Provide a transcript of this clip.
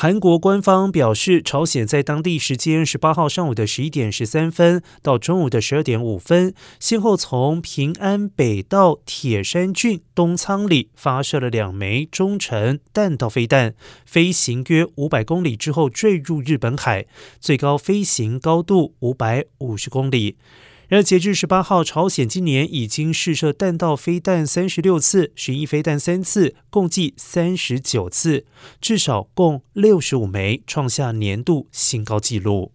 韩国官方表示，朝鲜在当地时间十八号上午的十一点十三分到中午的十二点五分，先后从平安北道铁山郡东仓里发射了两枚中程弹道飞弹，飞行约五百公里之后坠入日本海，最高飞行高度五百五十公里。然而，截至十八号，朝鲜今年已经试射弹道飞弹三十六次，巡弋飞弹三次，共计三十九次，至少共六十五枚，创下年度新高纪录。